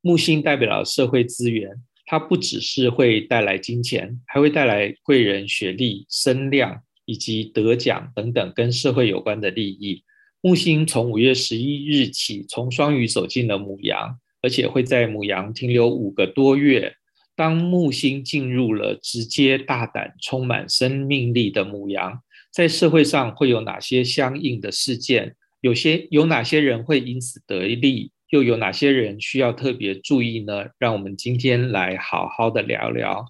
木星代表了社会资源，它不只是会带来金钱，还会带来贵人学历、声量以及得奖等等跟社会有关的利益。木星从五月十一日起从双鱼走进了母羊，而且会在母羊停留五个多月。当木星进入了直接、大胆、充满生命力的母羊，在社会上会有哪些相应的事件？有些有哪些人会因此得利？又有哪些人需要特别注意呢？让我们今天来好好的聊聊。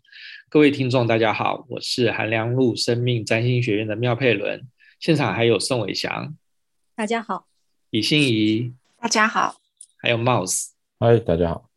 各位听众，大家好，我是韩良路生命占星学院的妙佩伦，现场还有宋伟翔。大家好，李欣怡，大家好，还有 Mouse，嗨，大家好。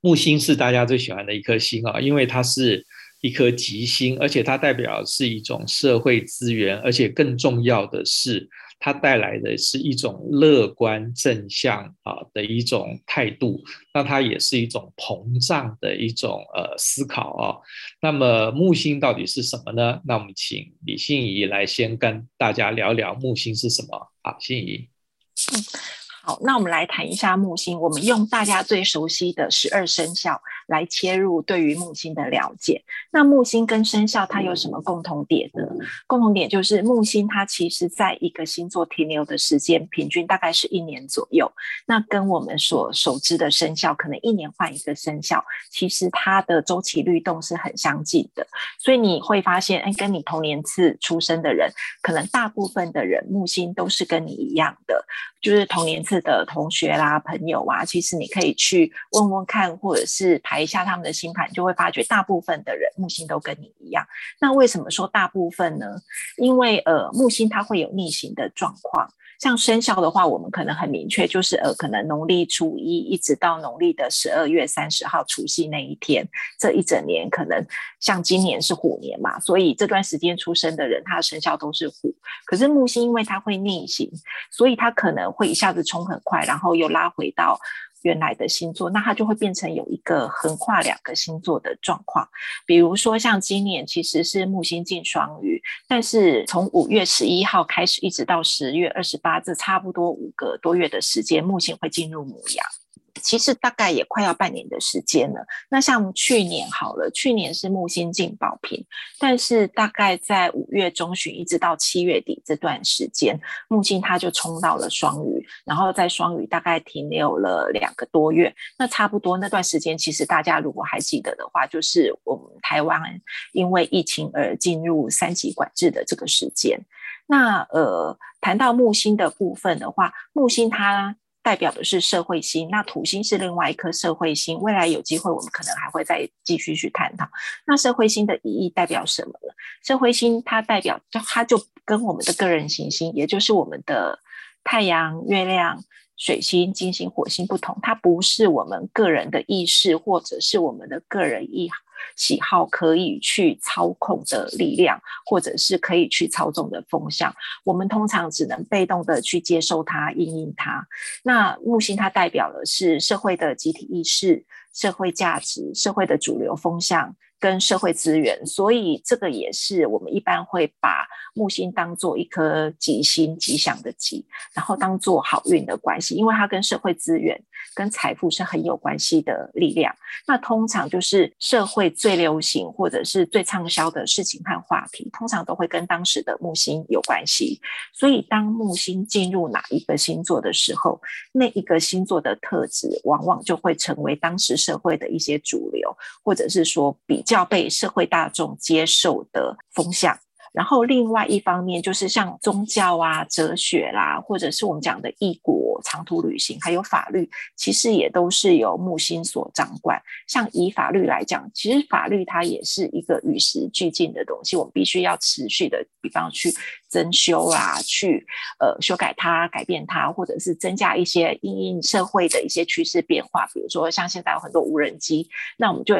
木星是大家最喜欢的一颗星啊，因为它是一颗吉星，而且它代表是一种社会资源，而且更重要的是。它带来的是一种乐观正向啊的一种态度，那它也是一种膨胀的一种呃思考啊。那么木星到底是什么呢？那我们请李欣怡来先跟大家聊聊木星是什么。好，欣怡。好，那我们来谈一下木星。我们用大家最熟悉的十二生肖。来切入对于木星的了解。那木星跟生肖它有什么共同点呢？共同点就是木星它其实在一个星座停留的时间平均大概是一年左右。那跟我们所熟知的生肖可能一年换一个生肖，其实它的周期律动是很相近的。所以你会发现，哎，跟你同年次出生的人，可能大部分的人木星都是跟你一样的，就是同年的同学啦、朋友啊。其实你可以去问问看，或者是排。一下他们的星盘，就会发觉大部分的人木星都跟你一样。那为什么说大部分呢？因为呃，木星它会有逆行的状况。像生肖的话，我们可能很明确，就是呃，可能农历初一一直到农历的十二月三十号除夕那一天，这一整年可能像今年是虎年嘛，所以这段时间出生的人，他的生肖都是虎。可是木星因为它会逆行，所以它可能会一下子冲很快，然后又拉回到。原来的星座，那它就会变成有一个横跨两个星座的状况。比如说，像今年其实是木星进双鱼，但是从五月十一号开始，一直到十月二十八，这差不多五个多月的时间，木星会进入母羊。其实大概也快要半年的时间了。那像去年好了，去年是木星进宝瓶，但是大概在五月中旬一直到七月底这段时间，木星它就冲到了双鱼，然后在双鱼大概停留了两个多月。那差不多那段时间，其实大家如果还记得的话，就是我们台湾因为疫情而进入三级管制的这个时间。那呃，谈到木星的部分的话，木星它。代表的是社会星，那土星是另外一颗社会星。未来有机会，我们可能还会再继续去探讨。那社会星的意义代表什么呢？社会星它代表，它就跟我们的个人行星，也就是我们的太阳、月亮、水星、金星、火星不同，它不是我们个人的意识，或者是我们的个人意喜好可以去操控的力量，或者是可以去操纵的风向，我们通常只能被动的去接受它、应应它。那木星它代表的是社会的集体意识、社会价值、社会的主流风向。跟社会资源，所以这个也是我们一般会把木星当做一颗吉星，吉祥的吉，然后当做好运的关系，因为它跟社会资源、跟财富是很有关系的力量。那通常就是社会最流行或者是最畅销的事情和话题，通常都会跟当时的木星有关系。所以当木星进入哪一个星座的时候，那一个星座的特质往往就会成为当时社会的一些主流，或者是说比较。被社会大众接受的风向，然后另外一方面就是像宗教啊、哲学啦，或者是我们讲的异国长途旅行，还有法律，其实也都是由木星所掌管。像以法律来讲，其实法律它也是一个与时俱进的东西，我们必须要持续的，比方去增修啊，去呃修改它、改变它，或者是增加一些因应社会的一些趋势变化。比如说像现在有很多无人机，那我们就。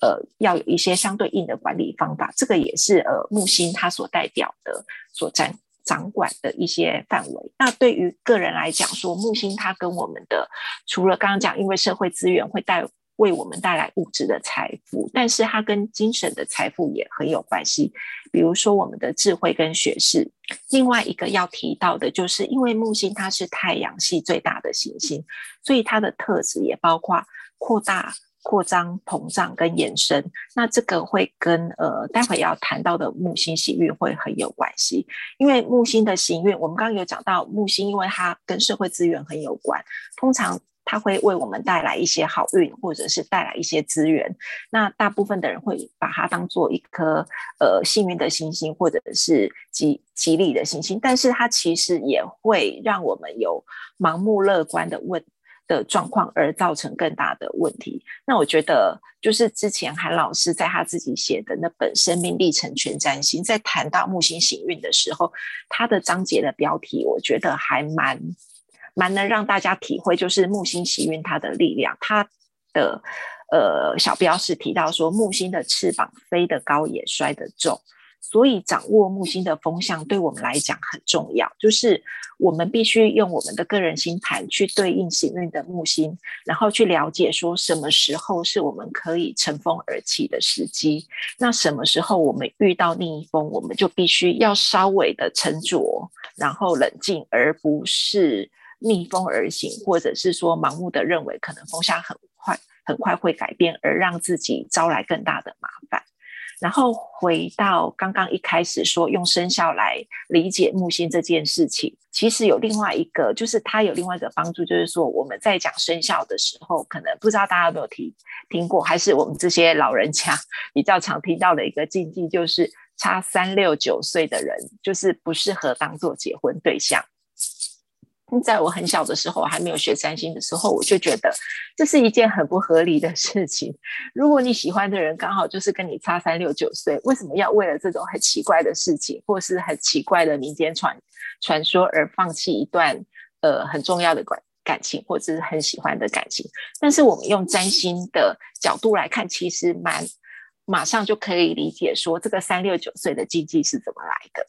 呃，要有一些相对应的管理方法，这个也是呃木星它所代表的、所占掌管的一些范围。那对于个人来讲说，木星它跟我们的除了刚刚讲，因为社会资源会带为我们带来物质的财富，但是它跟精神的财富也很有关系。比如说我们的智慧跟学识。另外一个要提到的就是，因为木星它是太阳系最大的行星，所以它的特质也包括扩大、扩张、膨胀跟延伸。那这个会跟呃待会要谈到的木星行运会很有关系。因为木星的行运，我们刚刚有讲到木星，因为它跟社会资源很有关，通常。它会为我们带来一些好运，或者是带来一些资源。那大部分的人会把它当做一颗呃幸运的星星，或者是吉吉利的星星。但是它其实也会让我们有盲目乐观的问的状况，而造成更大的问题。那我觉得，就是之前韩老师在他自己写的那本《生命历程全占星》，在谈到木星行运的时候，他的章节的标题，我觉得还蛮。蛮能让大家体会，就是木星行运它的力量。它的呃小标是提到说，木星的翅膀飞得高也摔得重，所以掌握木星的风向对我们来讲很重要。就是我们必须用我们的个人星盘去对应行运的木星，然后去了解说什么时候是我们可以乘风而起的时机。那什么时候我们遇到逆风，我们就必须要稍微的沉着，然后冷静，而不是。逆风而行，或者是说盲目的认为可能风向很快很快会改变，而让自己招来更大的麻烦。然后回到刚刚一开始说用生肖来理解木星这件事情，其实有另外一个，就是它有另外一个帮助，就是说我们在讲生肖的时候，可能不知道大家有没有听听过，还是我们这些老人家比较常听到的一个禁忌，就是差三六九岁的人就是不适合当做结婚对象。在我很小的时候，还没有学占星的时候，我就觉得这是一件很不合理的事情。如果你喜欢的人刚好就是跟你差三六九岁，为什么要为了这种很奇怪的事情，或是很奇怪的民间传传说而放弃一段呃很重要的感感情，或者是很喜欢的感情？但是我们用占星的角度来看，其实蛮马上就可以理解说，这个三六九岁的禁忌是怎么来的。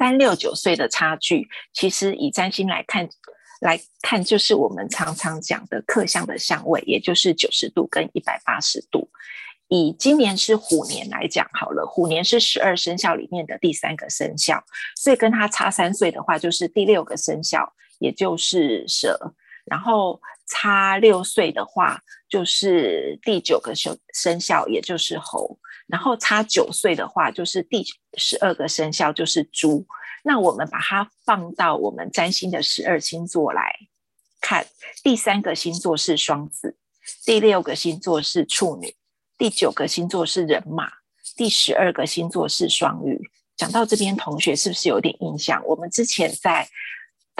三六九岁的差距，其实以占星来看，来看就是我们常常讲的克相的相位，也就是九十度跟一百八十度。以今年是虎年来讲好了，虎年是十二生肖里面的第三个生肖，所以跟他差三岁的话，就是第六个生肖，也就是蛇。然后差六岁的话，就是第九个生生肖，也就是猴。然后差九岁的话，就是第十二个生肖，就是猪。那我们把它放到我们占星的十二星座来看，第三个星座是双子，第六个星座是处女，第九个星座是人马，第十二个星座是双鱼。讲到这边，同学是不是有点印象？我们之前在。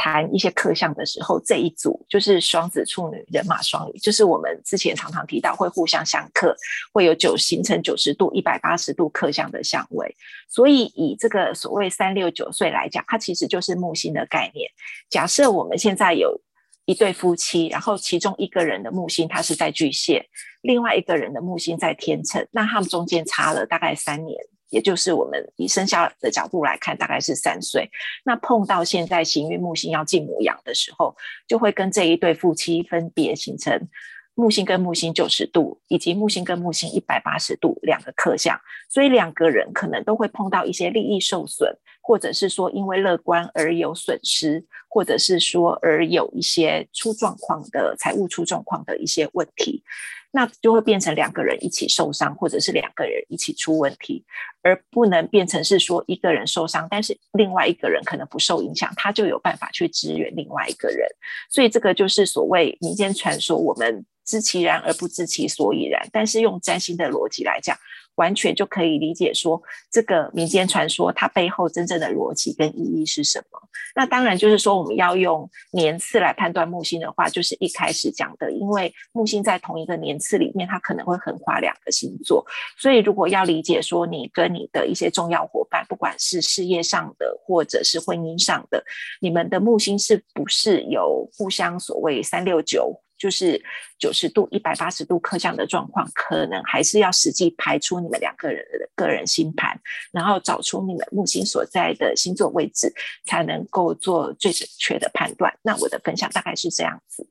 谈一些克相的时候，这一组就是双子、处女、人马、双鱼，就是我们之前常常提到会互相相克，会有九形成九十度、一百八十度克相的相位。所以以这个所谓三六九岁来讲，它其实就是木星的概念。假设我们现在有一对夫妻，然后其中一个人的木星它是在巨蟹，另外一个人的木星在天秤，那他们中间差了大概三年。也就是我们以生肖的角度来看，大概是三岁。那碰到现在行运木星要进母羊的时候，就会跟这一对夫妻分别形成木星跟木星九十度，以及木星跟木星一百八十度两个克相。所以两个人可能都会碰到一些利益受损，或者是说因为乐观而有损失，或者是说而有一些出状况的财务出状况的一些问题。那就会变成两个人一起受伤，或者是两个人一起出问题，而不能变成是说一个人受伤，但是另外一个人可能不受影响，他就有办法去支援另外一个人。所以这个就是所谓民间传说，我们知其然而不知其所以然。但是用占星的逻辑来讲，完全就可以理解说，这个民间传说它背后真正的逻辑跟意义是什么。那当然就是说，我们要用年次来判断木星的话，就是一开始讲的，因为木星在同一个年次里面，它可能会横跨两个星座。所以如果要理解说，你跟你的一些重要伙伴，不管是事业上的或者是婚姻上的，你们的木星是不是有互相所谓三六九？就是九十度、一百八十度刻像的状况，可能还是要实际排出你们两个人的个人星盘，然后找出你们木星所在的星座位置，才能够做最准确的判断。那我的分享大概是这样子。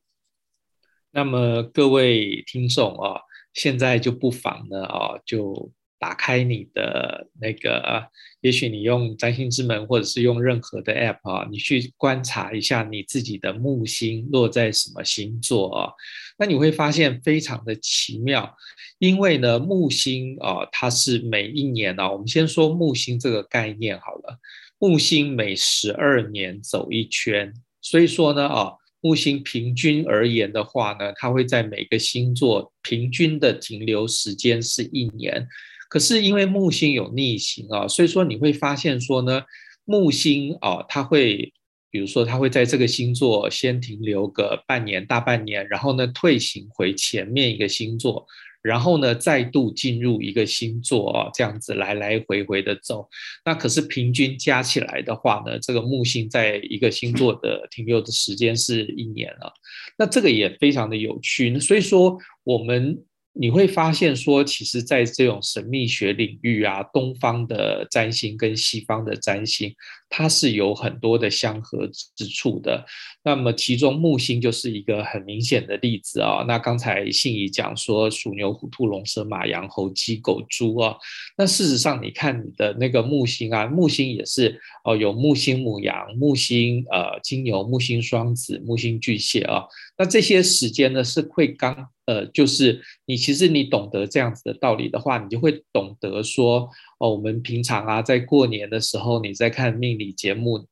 那么各位听众啊，现在就不妨呢啊，就打开你的那个，也许你用占星之门，或者是用任何的 app 啊，你去观察一下你自己的木星落在什么星座啊，那你会发现非常的奇妙，因为呢木星啊，它是每一年啊，我们先说木星这个概念好了，木星每十二年走一圈，所以说呢啊。木星平均而言的话呢，它会在每个星座平均的停留时间是一年。可是因为木星有逆行啊，所以说你会发现说呢，木星啊，它会，比如说它会在这个星座先停留个半年、大半年，然后呢退行回前面一个星座。然后呢，再度进入一个星座啊，这样子来来回回的走。那可是平均加起来的话呢，这个木星在一个星座的停留的时间是一年了。那这个也非常的有趣。所以说我们。你会发现说，其实，在这种神秘学领域啊，东方的占星跟西方的占星，它是有很多的相合之处的。那么，其中木星就是一个很明显的例子啊。那刚才信仪讲说，鼠牛虎兔龙蛇马羊猴鸡狗猪啊，那事实上，你看你的那个木星啊，木星也是哦，有木星母羊、木星呃金牛、木星双子、木星巨蟹啊。那这些时间呢，是会刚。呃，就是你其实你懂得这样子的道理的话，你就会懂得说，哦，我们平常啊，在过年的时候，你在看命理节目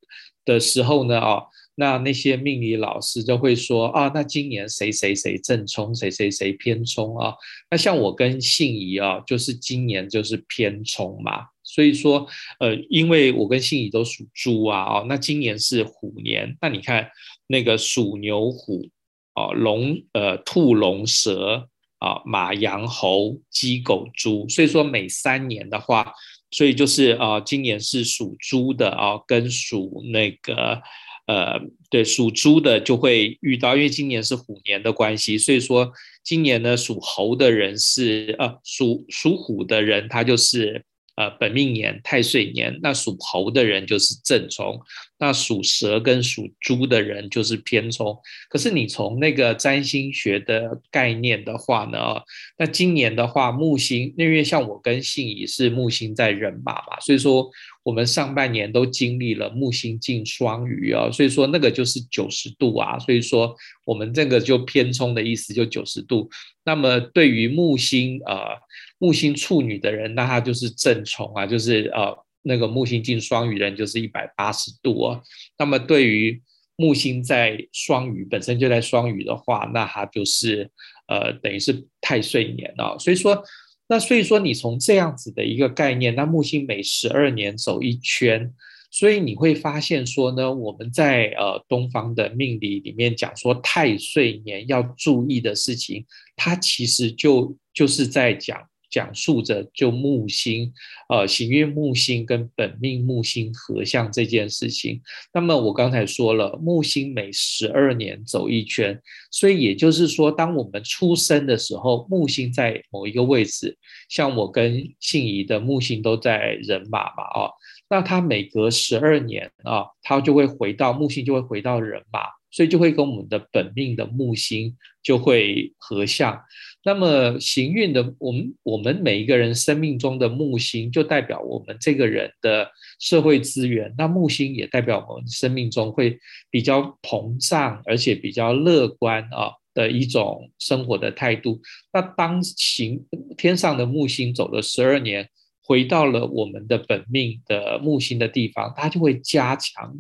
的时候呢，哦，那那些命理老师就会说，啊，那今年谁谁谁正冲，谁谁谁偏冲啊？那像我跟信仪啊，就是今年就是偏冲嘛，所以说，呃，因为我跟信仪都属猪啊，哦，那今年是虎年，那你看那个鼠牛虎。啊，龙呃，兔龙蛇啊，马羊猴鸡狗猪，所以说每三年的话，所以就是啊，今年是属猪的啊，跟属那个呃，对，属猪的就会遇到，因为今年是虎年的关系，所以说今年呢，属猴的人是呃，属属虎的人，他就是。呃，本命年太岁年，那属猴的人就是正冲，那属蛇跟属猪的人就是偏冲。可是你从那个占星学的概念的话呢，那今年的话木星，因为像我跟信仪是木星在人马嘛，所以说我们上半年都经历了木星进双鱼啊，所以说那个就是九十度啊，所以说我们这个就偏冲的意思就九十度。那么对于木星呃。木星处女的人，那他就是正冲啊，就是呃那个木星进双鱼人就是一百八十度啊。那么对于木星在双鱼本身就在双鱼的话，那他就是呃等于是太岁年啊。所以说，那所以说你从这样子的一个概念，那木星每十二年走一圈，所以你会发现说呢，我们在呃东方的命理里面讲说太岁年要注意的事情，它其实就就是在讲。讲述着就木星，呃，行运木星跟本命木星合相这件事情。那么我刚才说了，木星每十二年走一圈，所以也就是说，当我们出生的时候，木星在某一个位置，像我跟信仪的木星都在人马嘛，啊，那它每隔十二年啊，它就会回到木星就会回到人马，所以就会跟我们的本命的木星就会合相。那么行运的我们，我们每一个人生命中的木星，就代表我们这个人的社会资源。那木星也代表我们生命中会比较膨胀，而且比较乐观啊的一种生活的态度。那当行天上的木星走了十二年，回到了我们的本命的木星的地方，它就会加强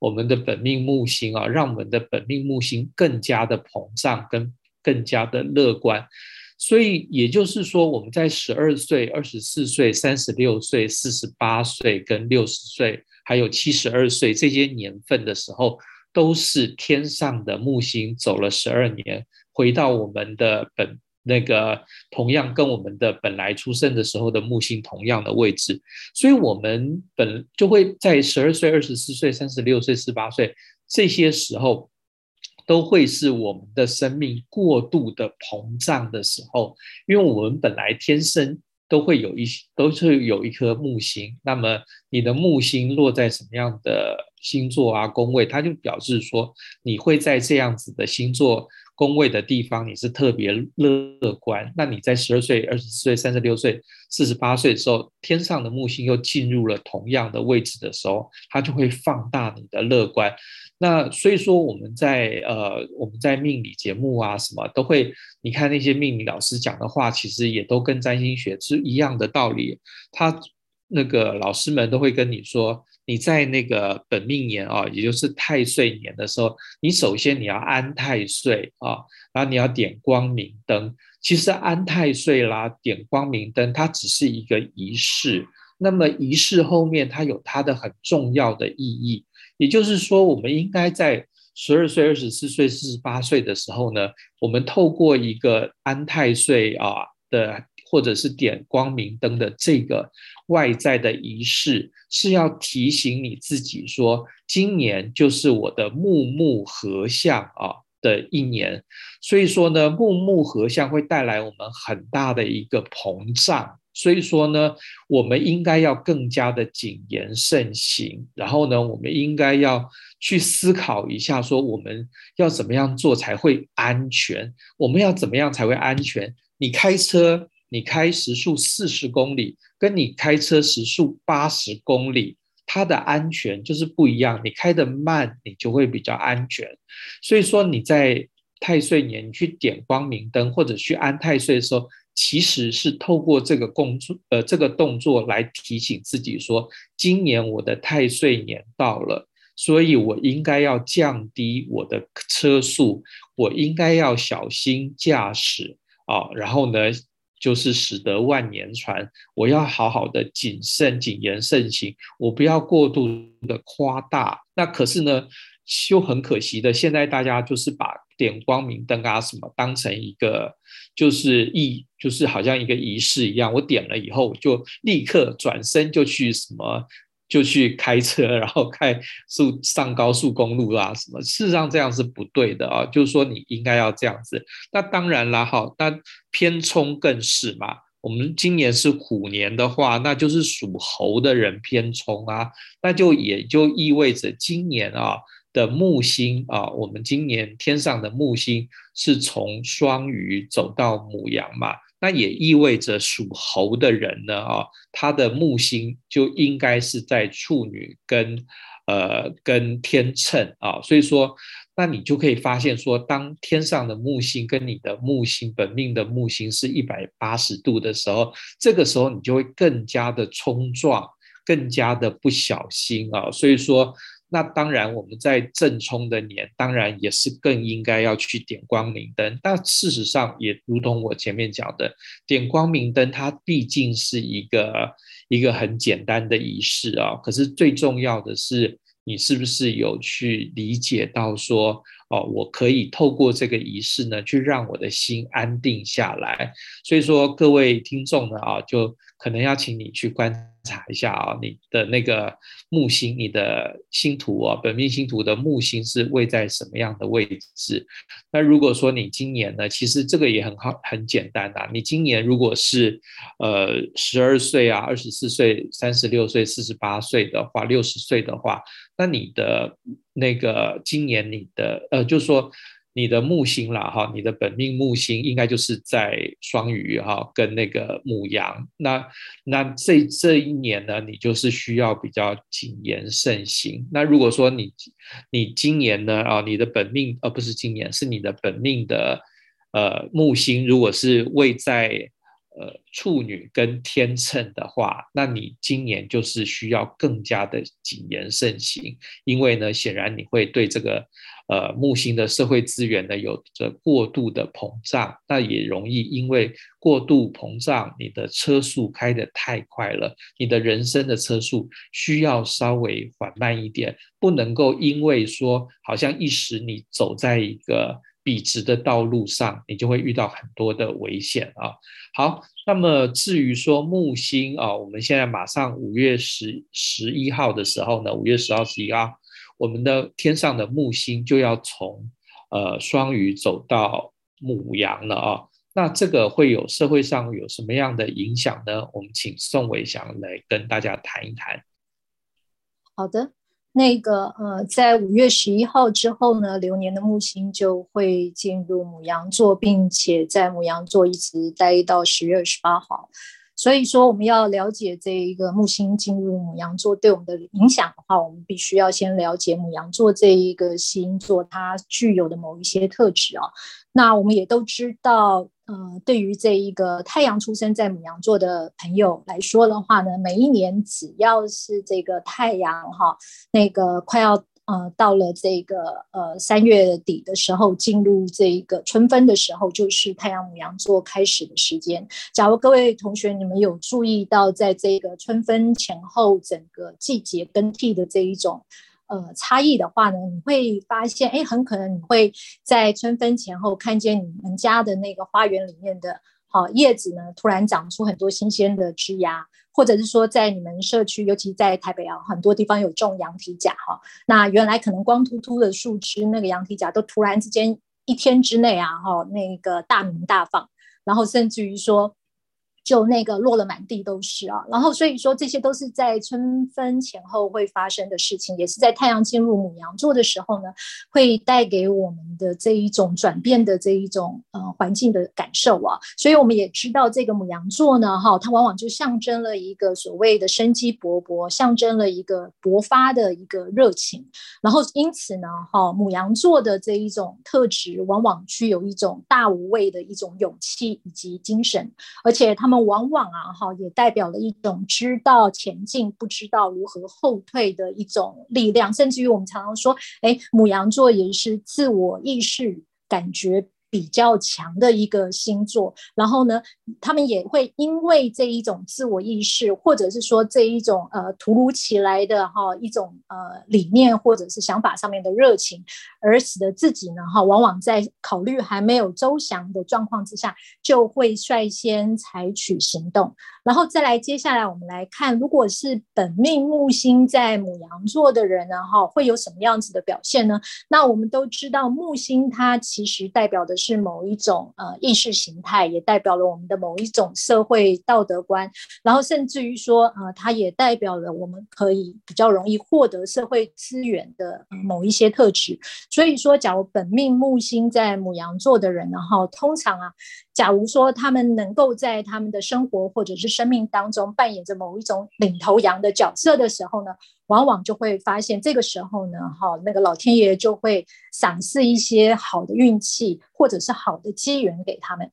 我们的本命木星啊，让我们的本命木星更加的膨胀跟。更加的乐观，所以也就是说，我们在十二岁、二十四岁、三十六岁、四十八岁、跟六十岁，还有七十二岁这些年份的时候，都是天上的木星走了十二年，回到我们的本那个同样跟我们的本来出生的时候的木星同样的位置，所以我们本就会在十二岁、二十四岁、三十六岁、四十八岁这些时候。都会是我们的生命过度的膨胀的时候，因为我们本来天生都会有一都是有一颗木星，那么你的木星落在什么样的星座啊宫位，它就表示说你会在这样子的星座宫位的地方，你是特别乐观。那你在十二岁、二十四岁、三十六岁、四十八岁的时候，天上的木星又进入了同样的位置的时候，它就会放大你的乐观。那所以说我们在呃我们在命理节目啊什么都会，你看那些命理老师讲的话，其实也都跟占星学是一样的道理。他那个老师们都会跟你说，你在那个本命年啊，也就是太岁年的时候，你首先你要安太岁啊，然后你要点光明灯。其实安太岁啦，点光明灯，它只是一个仪式。那么仪式后面它有它的很重要的意义。也就是说，我们应该在十二岁、二十四岁、四十八岁的时候呢，我们透过一个安太岁啊的，或者是点光明灯的这个外在的仪式，是要提醒你自己说，今年就是我的木木合相啊的一年。所以说呢，木木合相会带来我们很大的一个膨胀。所以说呢，我们应该要更加的谨言慎行，然后呢，我们应该要去思考一下，说我们要怎么样做才会安全？我们要怎么样才会安全？你开车，你开时速四十公里，跟你开车时速八十公里，它的安全就是不一样。你开得慢，你就会比较安全。所以说你在太岁年，你去点光明灯或者去安太岁的时候。其实是透过这个工作，呃，这个动作来提醒自己说，今年我的太岁年到了，所以我应该要降低我的车速，我应该要小心驾驶啊，然后呢，就是使得万年船，我要好好的谨慎、谨言慎行，我不要过度的夸大。那可是呢，就很可惜的，现在大家就是把点光明灯啊什么当成一个。就是仪，就是好像一个仪式一样。我点了以后，就立刻转身就去什么，就去开车，然后开速上高速公路啊什么。事实上这样是不对的啊，就是说你应该要这样子。那当然啦，哈，那偏冲更是嘛。我们今年是虎年的话，那就是属猴的人偏冲啊，那就也就意味着今年啊。的木星啊，我们今年天上的木星是从双鱼走到母羊嘛，那也意味着属猴的人呢啊，他的木星就应该是在处女跟呃跟天秤啊，所以说，那你就可以发现说，当天上的木星跟你的木星本命的木星是一百八十度的时候，这个时候你就会更加的冲撞，更加的不小心啊，所以说。那当然，我们在正冲的年，当然也是更应该要去点光明灯。但事实上，也如同我前面讲的，点光明灯它毕竟是一个一个很简单的仪式啊。可是最重要的是，你是不是有去理解到说，哦，我可以透过这个仪式呢，去让我的心安定下来。所以说，各位听众呢，啊，就可能要请你去观。查一下啊，你的那个木星，你的星图啊，本命星图的木星是位在什么样的位置？那如果说你今年呢，其实这个也很好，很简单的啊。你今年如果是呃十二岁啊、二十四岁、三十六岁、四十八岁的话，六十岁的话，那你的那个今年你的呃，就是说。你的木星啦，哈，你的本命木星应该就是在双鱼哈，跟那个母羊。那那这这一年呢，你就是需要比较谨言慎行。那如果说你你今年呢啊，你的本命而不是今年，是你的本命的呃木星，如果是位在。呃，处女跟天秤的话，那你今年就是需要更加的谨言慎行，因为呢，显然你会对这个呃木星的社会资源呢有着过度的膨胀，那也容易因为过度膨胀，你的车速开得太快了，你的人生的车速需要稍微缓慢一点，不能够因为说好像一时你走在一个。笔直的道路上，你就会遇到很多的危险啊。好，那么至于说木星啊，我们现在马上五月十十一号的时候呢，五月十号、十一号，我们的天上的木星就要从呃双鱼走到母羊了啊。那这个会有社会上有什么样的影响呢？我们请宋伟祥来跟大家谈一谈。好的。那个呃，在五月十一号之后呢，流年的木星就会进入母羊座，并且在母羊座一直待到十月二十八号。所以说，我们要了解这一个木星进入母羊座对我们的影响的话，我们必须要先了解母羊座这一个星座它具有的某一些特质啊。那我们也都知道，呃，对于这一个太阳出生在母羊座的朋友来说的话呢，每一年只要是这个太阳哈，那个快要。呃，到了这个呃三月底的时候，进入这个春分的时候，就是太阳母羊座开始的时间。假如各位同学你们有注意到，在这个春分前后整个季节更替的这一种呃差异的话呢，你会发现，哎，很可能你会在春分前后看见你们家的那个花园里面的。好，叶子呢，突然长出很多新鲜的枝芽，或者是说，在你们社区，尤其在台北啊，很多地方有种羊蹄甲哈。那原来可能光秃秃的树枝，那个羊蹄甲都突然之间一天之内啊，哈，那个大鸣大放，然后甚至于说。就那个落了满地都是啊，然后所以说这些都是在春分前后会发生的事情，也是在太阳进入母羊座的时候呢，会带给我们的这一种转变的这一种呃环境的感受啊。所以我们也知道这个母羊座呢，哈，它往往就象征了一个所谓的生机勃勃，象征了一个勃发的一个热情。然后因此呢，哈，母羊座的这一种特质，往往具有一种大无畏的一种勇气以及精神，而且他们。往往啊，哈，也代表了一种知道前进，不知道如何后退的一种力量。甚至于我们常常说，哎，母羊座也是自我意识感觉比较强的一个星座，然后呢，他们也会因为这一种自我意识，或者是说这一种呃突如其来的哈一种呃理念或者是想法上面的热情，而使得自己呢哈往往在考虑还没有周详的状况之下，就会率先采取行动。然后再来，接下来我们来看，如果是本命木星在牡羊座的人呢哈，会有什么样子的表现呢？那我们都知道木星它其实代表的。是某一种呃意识形态，也代表了我们的某一种社会道德观，然后甚至于说，呃，它也代表了我们可以比较容易获得社会资源的某一些特质。所以说，假如本命木星在母羊座的人，然后通常啊。假如说他们能够在他们的生活或者是生命当中扮演着某一种领头羊的角色的时候呢，往往就会发现这个时候呢，哈，那个老天爷就会赏赐一些好的运气或者是好的机缘给他们。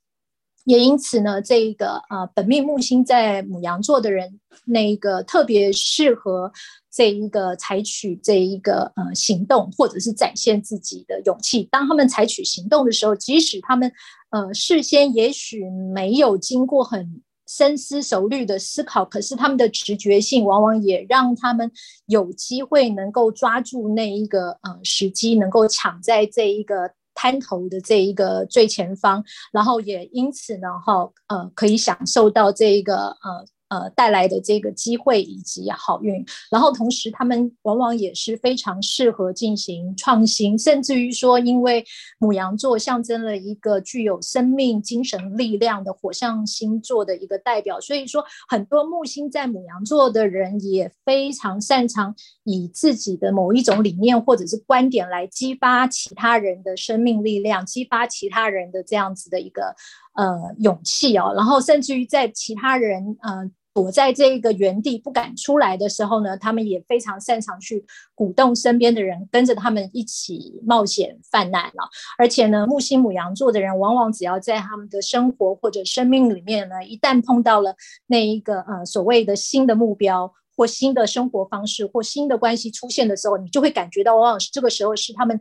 也因此呢，这个呃本命木星在母羊座的人，那个特别适合这一个采取这一个呃行动，或者是展现自己的勇气。当他们采取行动的时候，即使他们呃事先也许没有经过很深思熟虑的思考，可是他们的直觉性往往也让他们有机会能够抓住那一个呃时机，能够抢在这一个。滩头的这一个最前方，然后也因此呢，哈，呃，可以享受到这一个呃。呃，带来的这个机会以及好运，然后同时他们往往也是非常适合进行创新，甚至于说，因为母羊座象征了一个具有生命精神力量的火象星座的一个代表，所以说很多木星在母羊座的人也非常擅长以自己的某一种理念或者是观点来激发其他人的生命力量，激发其他人的这样子的一个呃勇气哦，然后甚至于在其他人呃。躲在这个原地不敢出来的时候呢，他们也非常擅长去鼓动身边的人跟着他们一起冒险犯难了。而且呢，木星母羊座的人往往只要在他们的生活或者生命里面呢，一旦碰到了那一个呃所谓的新的目标或新的生活方式或新的关系出现的时候，你就会感觉到往往是这个时候是他们。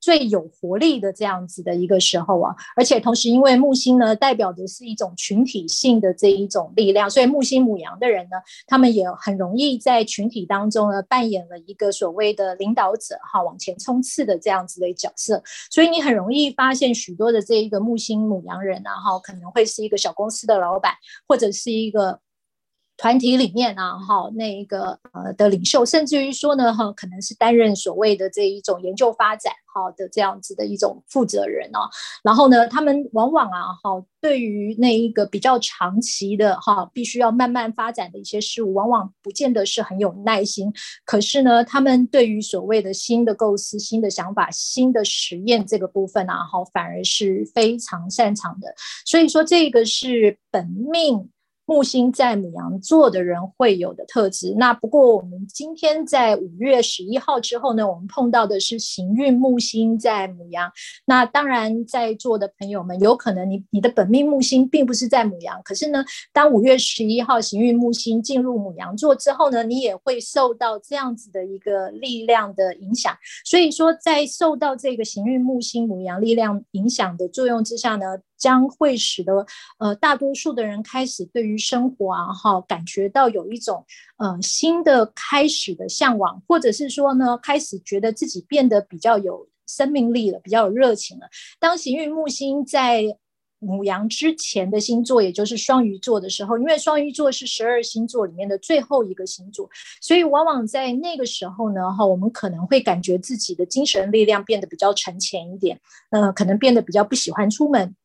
最有活力的这样子的一个时候啊，而且同时，因为木星呢代表的是一种群体性的这一种力量，所以木星母羊的人呢，他们也很容易在群体当中呢扮演了一个所谓的领导者哈，往前冲刺的这样子的角色。所以你很容易发现许多的这一个木星母羊人啊哈，可能会是一个小公司的老板，或者是一个。团体里面啊，哈，那一个呃的领袖，甚至于说呢，哈，可能是担任所谓的这一种研究发展哈的这样子的一种负责人哦。然后呢，他们往往啊，哈，对于那一个比较长期的哈，必须要慢慢发展的一些事物，往往不见得是很有耐心。可是呢，他们对于所谓的新的构思、新的想法、新的实验这个部分啊，哈，反而是非常擅长的。所以说，这个是本命。木星在牡羊座的人会有的特质。那不过我们今天在五月十一号之后呢，我们碰到的是行运木星在牡羊。那当然在座的朋友们，有可能你你的本命木星并不是在牡羊，可是呢，当五月十一号行运木星进入牡羊座之后呢，你也会受到这样子的一个力量的影响。所以说，在受到这个行运木星牡羊力量影响的作用之下呢，将会使得呃大多数的人开始对于生活啊哈感觉到有一种呃新的开始的向往，或者是说呢开始觉得自己变得比较有生命力了，比较有热情了。当行运木星在母羊之前的星座，也就是双鱼座的时候，因为双鱼座是十二星座里面的最后一个星座，所以往往在那个时候呢哈，我们可能会感觉自己的精神力量变得比较沉潜一点，呃，可能变得比较不喜欢出门。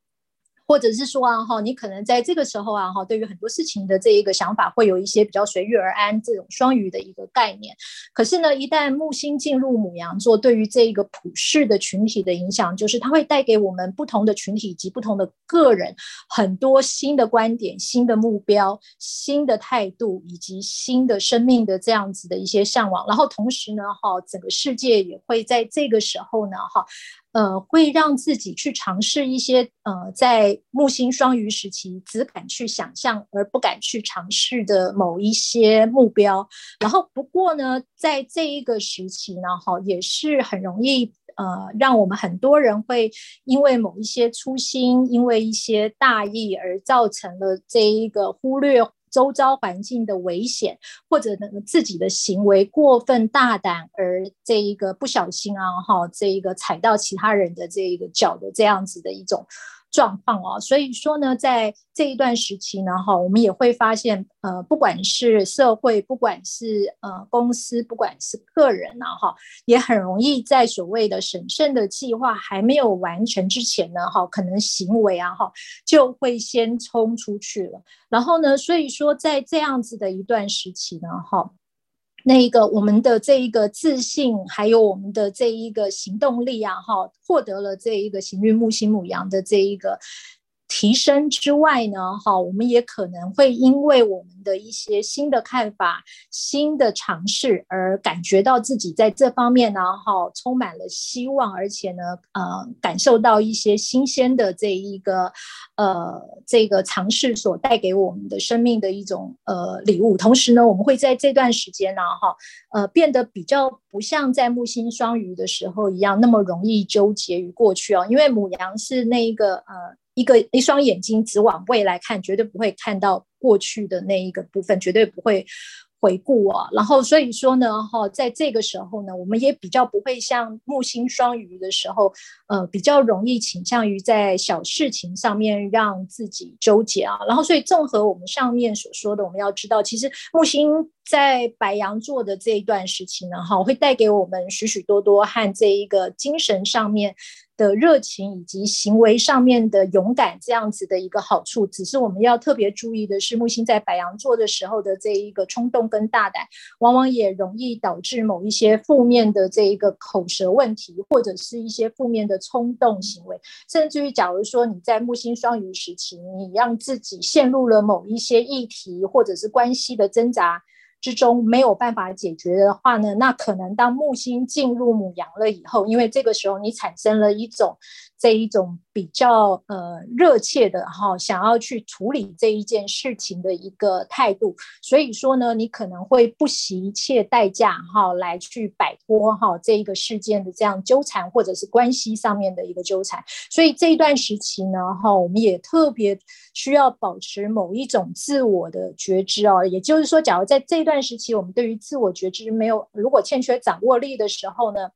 或者是说啊哈，你可能在这个时候啊哈，对于很多事情的这一个想法，会有一些比较随遇而安这种双鱼的一个概念。可是呢，一旦木星进入母羊座，对于这一个普世的群体的影响，就是它会带给我们不同的群体以及不同的个人很多新的观点、新的目标、新的态度以及新的生命的这样子的一些向往。然后同时呢，哈，整个世界也会在这个时候呢，哈。呃，会让自己去尝试一些呃，在木星双鱼时期只敢去想象而不敢去尝试的某一些目标。然后，不过呢，在这一个时期呢，哈，也是很容易呃，让我们很多人会因为某一些粗心，因为一些大意而造成了这一个忽略。周遭环境的危险，或者呢自己的行为过分大胆，而这一个不小心啊哈，这一个踩到其他人的这一个脚的这样子的一种。状况哦，所以说呢，在这一段时期呢，哈，我们也会发现，呃，不管是社会，不管是呃公司，不管是个人呢，哈，也很容易在所谓的审慎的计划还没有完成之前呢，哈，可能行为啊，哈，就会先冲出去了。然后呢，所以说在这样子的一段时期呢，哈。那一个我们的这一个自信，还有我们的这一个行动力啊，哈，获得了这一个行运木星母羊的这一个。提升之外呢，哈，我们也可能会因为我们的一些新的看法、新的尝试而感觉到自己在这方面呢，哈，充满了希望，而且呢，呃，感受到一些新鲜的这一个，呃，这个尝试所带给我们的生命的一种呃礼物。同时呢，我们会在这段时间呢，哈，呃，变得比较不像在木星双鱼的时候一样那么容易纠结于过去哦，因为母羊是那一个呃。一个一双眼睛只往未来看，绝对不会看到过去的那一个部分，绝对不会回顾啊。然后所以说呢，哈，在这个时候呢，我们也比较不会像木星双鱼的时候，呃，比较容易倾向于在小事情上面让自己纠结啊。然后所以综合我们上面所说的，我们要知道，其实木星在白羊座的这一段时期呢，哈，会带给我们许许多多和这一个精神上面。的热情以及行为上面的勇敢，这样子的一个好处，只是我们要特别注意的是，木星在白羊座的时候的这一个冲动跟大胆，往往也容易导致某一些负面的这一个口舌问题，或者是一些负面的冲动行为，甚至于假如说你在木星双鱼时期，你让自己陷入了某一些议题或者是关系的挣扎。之中没有办法解决的话呢，那可能当木星进入母羊了以后，因为这个时候你产生了一种这一种比较呃热切的哈，想要去处理这一件事情的一个态度，所以说呢，你可能会不惜一切代价哈来去摆脱哈这一个事件的这样纠缠或者是关系上面的一个纠缠，所以这一段时期呢哈，我们也特别需要保持某一种自我的觉知哦，也就是说，假如在这一段。段时期，我们对于自我觉知没有，如果欠缺掌握力的时候呢，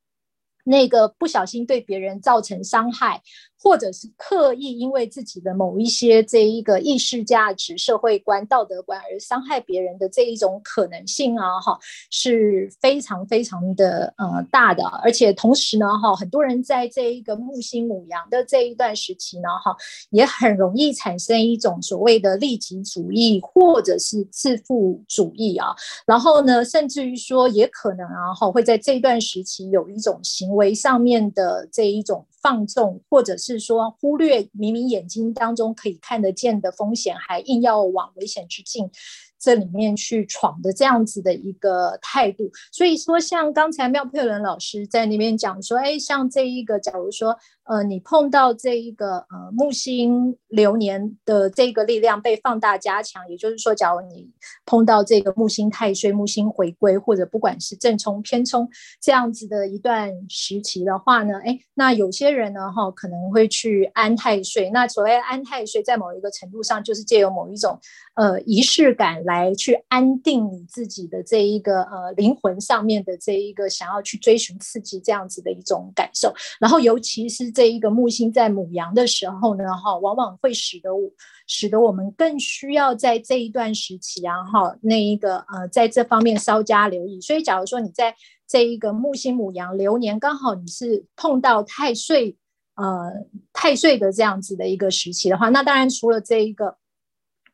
那个不小心对别人造成伤害，或者是刻意因为自己的某一些这一个意识价值、社会观、道德观而伤害别人的这一种可能性啊，哈，是非常非常的呃大的。而且同时呢，哈，很多人在这一个木星母羊的这一段时期呢，哈，也很容易产生一种所谓的利己主义或者是自负主义啊。然后呢，甚至于说也可能啊，哈，会在这一段时期有一种行为上面的这一种放纵，或者是。说忽略明明眼睛当中可以看得见的风险，还硬要往危险之境这里面去闯的这样子的一个态度。所以说，像刚才妙佩伦老师在那边讲说，哎，像这一个，假如说。呃，你碰到这一个呃木星流年的这个力量被放大加强，也就是说，假如你碰到这个木星太岁、木星回归，或者不管是正冲、偏冲这样子的一段时期的话呢，哎，那有些人呢哈可能会去安太岁。那所谓安太岁，在某一个程度上，就是借由某一种呃仪式感来去安定你自己的这一个呃灵魂上面的这一个想要去追寻刺激这样子的一种感受，然后尤其是。这一个木星在牡羊的时候呢，哈，往往会使得我使得我们更需要在这一段时期啊，哈，那一个呃，在这方面稍加留意。所以，假如说你在这一个木星牡羊流年，刚好你是碰到太岁，呃，太岁的这样子的一个时期的话，那当然除了这一个。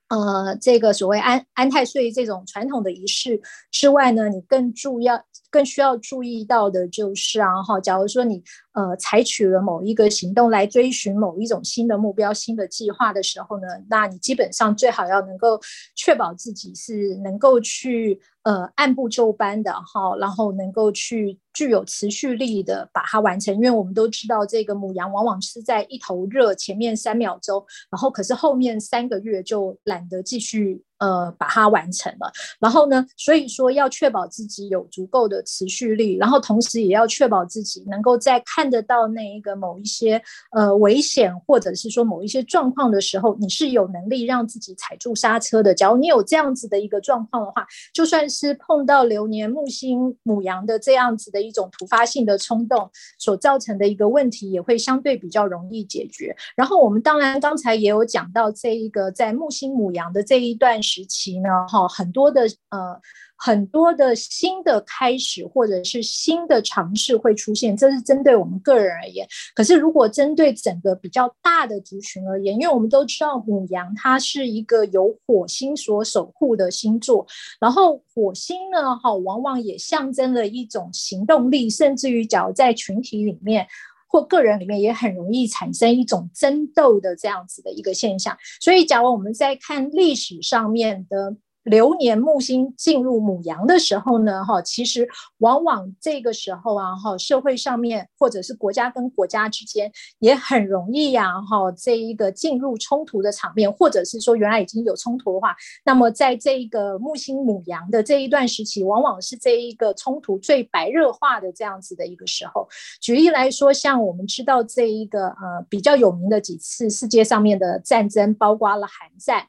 呃，这个所谓安安太岁这种传统的仪式之外呢，你更注要、更需要注意到的就是啊，哈，假如说你呃采取了某一个行动来追寻某一种新的目标、新的计划的时候呢，那你基本上最好要能够确保自己是能够去。呃，按部就班的哈，然后能够去具有持续力的把它完成，因为我们都知道这个母羊往往是在一头热，前面三秒钟，然后可是后面三个月就懒得继续。呃，把它完成了，然后呢，所以说要确保自己有足够的持续力，然后同时也要确保自己能够在看看得到那一个某一些呃危险或者是说某一些状况的时候，你是有能力让自己踩住刹车的。假如你有这样子的一个状况的话，就算是碰到流年木星母羊的这样子的一种突发性的冲动所造成的一个问题，也会相对比较容易解决。然后我们当然刚才也有讲到这一个在木星母羊的这一段。时期呢，哈，很多的呃，很多的新的开始或者是新的尝试会出现，这是针对我们个人而言。可是如果针对整个比较大的族群而言，因为我们都知道牡羊它是一个由火星所守护的星座，然后火星呢，哈，往往也象征了一种行动力，甚至于假如在群体里面。或个人里面也很容易产生一种争斗的这样子的一个现象，所以假如我们在看历史上面的。流年木星进入母羊的时候呢，哈，其实往往这个时候啊，哈，社会上面或者是国家跟国家之间也很容易呀，哈，这一个进入冲突的场面，或者是说原来已经有冲突的话，那么在这一个木星母羊的这一段时期，往往是这一个冲突最白热化的这样子的一个时候。举例来说，像我们知道这一个呃比较有名的几次世界上面的战争，包括了韩战。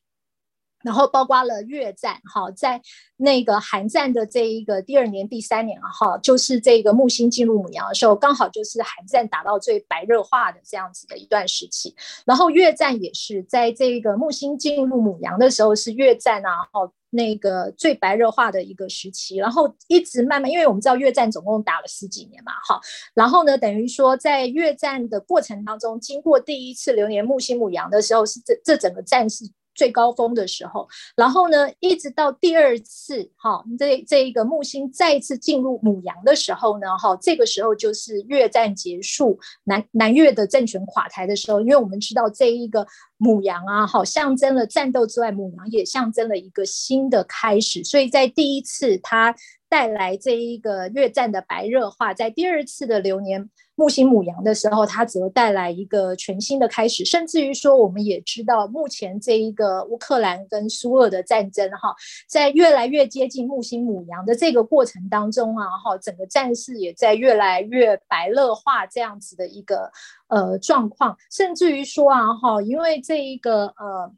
然后包括了越战，哈，在那个韩战的这一个第二年、第三年，哈，就是这个木星进入母羊的时候，刚好就是韩战打到最白热化的这样子的一段时期。然后越战也是在这个木星进入母羊的时候，是越战啊，哈，那个最白热化的一个时期。然后一直慢慢，因为我们知道越战总共打了十几年嘛，哈，然后呢，等于说在越战的过程当中，经过第一次流年木星母羊的时候，是这这整个战事。最高峰的时候，然后呢，一直到第二次，哈，这这一个木星再次进入母羊的时候呢，哈，这个时候就是越战结束，南南越的政权垮台的时候，因为我们知道这一个母羊啊，哈，象征了战斗之外，母羊也象征了一个新的开始，所以在第一次它带来这一个越战的白热化，在第二次的流年。木星母羊的时候，它则带来一个全新的开始，甚至于说，我们也知道，目前这一个乌克兰跟苏俄的战争，哈，在越来越接近木星母羊的这个过程当中啊，哈，整个战事也在越来越白热化这样子的一个呃状况，甚至于说啊，哈，因为这一个呃。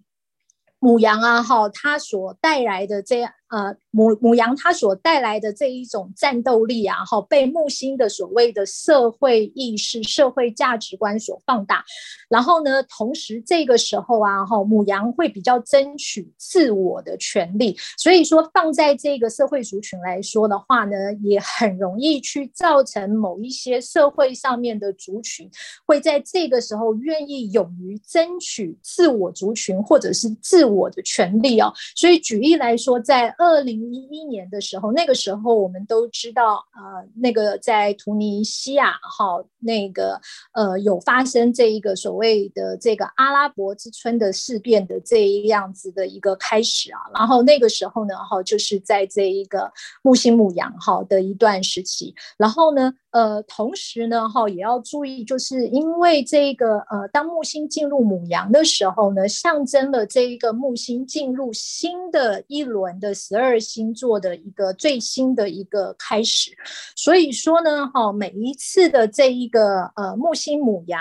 母羊啊，哈，它所带来的这样呃，母母羊它所带来的这一种战斗力啊，哈，被木星的所谓的社会意识、社会价值观所放大。然后呢，同时这个时候啊，哈，母羊会比较争取自我的权利，所以说放在这个社会族群来说的话呢，也很容易去造成某一些社会上面的族群会在这个时候愿意勇于争取自我族群或者是自我的权利哦。所以举例来说，在二零一一年的时候，那个时候我们都知道，呃，那个在突尼西亚哈，那个呃有发生这一个所谓的这个阿拉伯之春的事变的这一样子的一个开始啊，然后那个时候呢，哈，就是在这一个木星牡羊哈的一段时期，然后呢。呃，同时呢，哈，也要注意，就是因为这个呃，当木星进入母羊的时候呢，象征了这一个木星进入新的一轮的十二星座的一个最新的一个开始。所以说呢，哈，每一次的这一个呃木星母羊。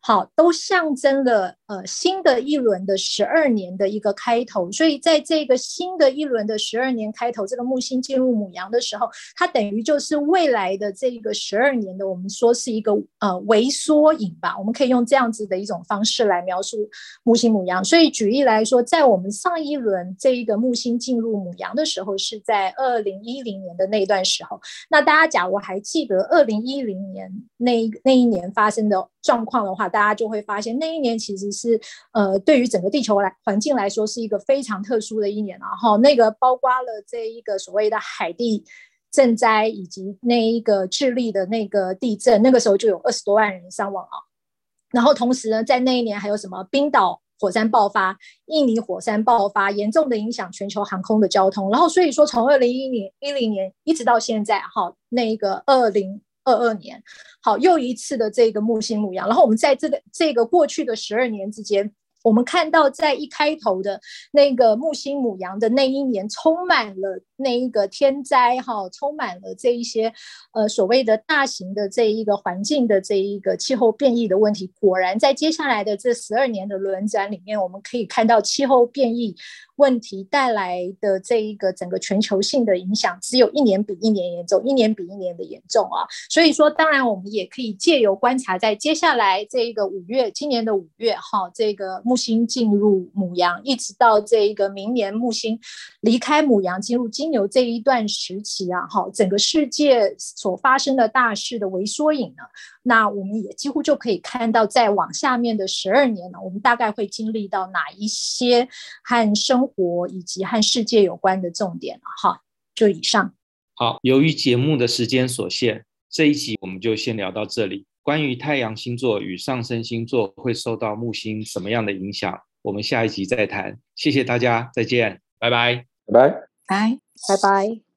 好，都象征了呃新的一轮的十二年的一个开头，所以在这个新的一轮的十二年开头，这个木星进入母羊的时候，它等于就是未来的这一个十二年的，我们说是一个呃微缩影吧，我们可以用这样子的一种方式来描述木星母羊。所以举例来说，在我们上一轮这一个木星进入母羊的时候，是在二零一零年的那段时候。那大家假如还记得二零一零年那那一年发生的状况的话，大家就会发现，那一年其实是，呃，对于整个地球来环境来说，是一个非常特殊的一年。然后，那个包括了这一个所谓的海地震灾，以及那一个智利的那个地震，那个时候就有二十多万人伤亡啊。然后，同时呢，在那一年还有什么冰岛火山爆发、印尼火山爆发，严重的影响全球航空的交通。然后，所以说从二零一零一零年一直到现在，哈，那一个二零。二二年，好，又一次的这个木星母羊，然后我们在这个这个过去的十二年之间，我们看到在一开头的那个木星母羊的那一年，充满了那一个天灾哈，充满了这一些呃所谓的大型的这一个环境的这一个气候变异的问题。果然，在接下来的这十二年的轮转里面，我们可以看到气候变异。问题带来的这一个整个全球性的影响，只有一年比一年严重，一年比一年的严重啊！所以说，当然我们也可以借由观察，在接下来这一个五月，今年的五月哈，这个木星进入母羊，一直到这一个明年木星离开母羊进入金牛这一段时期啊，哈，整个世界所发生的大事的微缩影呢，那我们也几乎就可以看到，在往下面的十二年呢，我们大概会经历到哪一些和生活以及和世界有关的重点了哈，就以上。好，由于节目的时间所限，这一集我们就先聊到这里。关于太阳星座与上升星座会受到木星什么样的影响，我们下一集再谈。谢谢大家，再见，拜拜，拜拜，拜，拜拜。